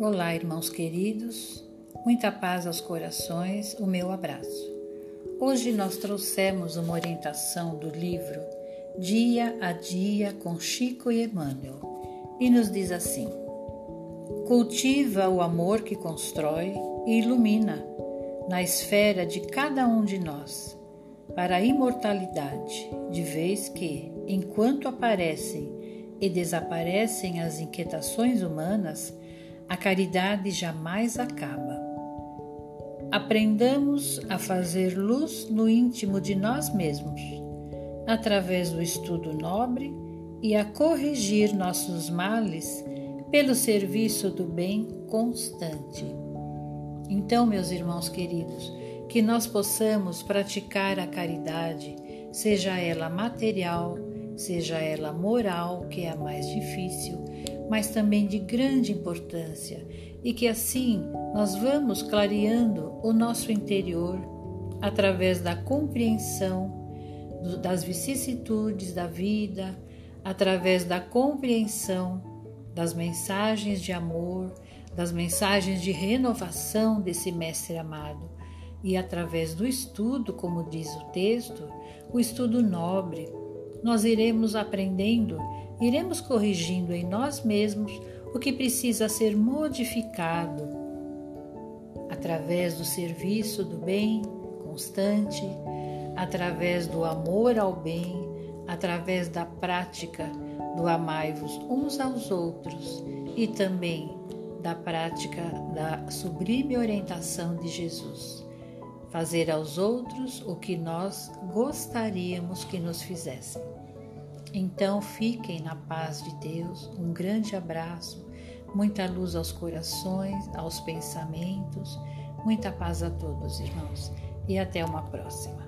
Olá, irmãos queridos, muita paz aos corações, o meu abraço. Hoje nós trouxemos uma orientação do livro Dia a Dia com Chico e Emmanuel e nos diz assim: Cultiva o amor que constrói e ilumina na esfera de cada um de nós, para a imortalidade, de vez que, enquanto aparecem e desaparecem as inquietações humanas, a caridade jamais acaba. Aprendamos a fazer luz no íntimo de nós mesmos, através do estudo nobre e a corrigir nossos males pelo serviço do bem constante. Então, meus irmãos queridos, que nós possamos praticar a caridade, seja ela material, seja ela moral, que é a mais difícil, mas também de grande importância, e que assim nós vamos clareando o nosso interior através da compreensão das vicissitudes da vida, através da compreensão das mensagens de amor, das mensagens de renovação desse Mestre amado. E através do estudo, como diz o texto, o estudo nobre, nós iremos aprendendo, iremos corrigindo em nós mesmos o que precisa ser modificado através do serviço do bem constante, através do amor ao bem, através da prática do amai-vos uns aos outros e também da prática da sublime orientação de Jesus. Fazer aos outros o que nós gostaríamos que nos fizessem. Então fiquem na paz de Deus, um grande abraço, muita luz aos corações, aos pensamentos, muita paz a todos, irmãos, e até uma próxima.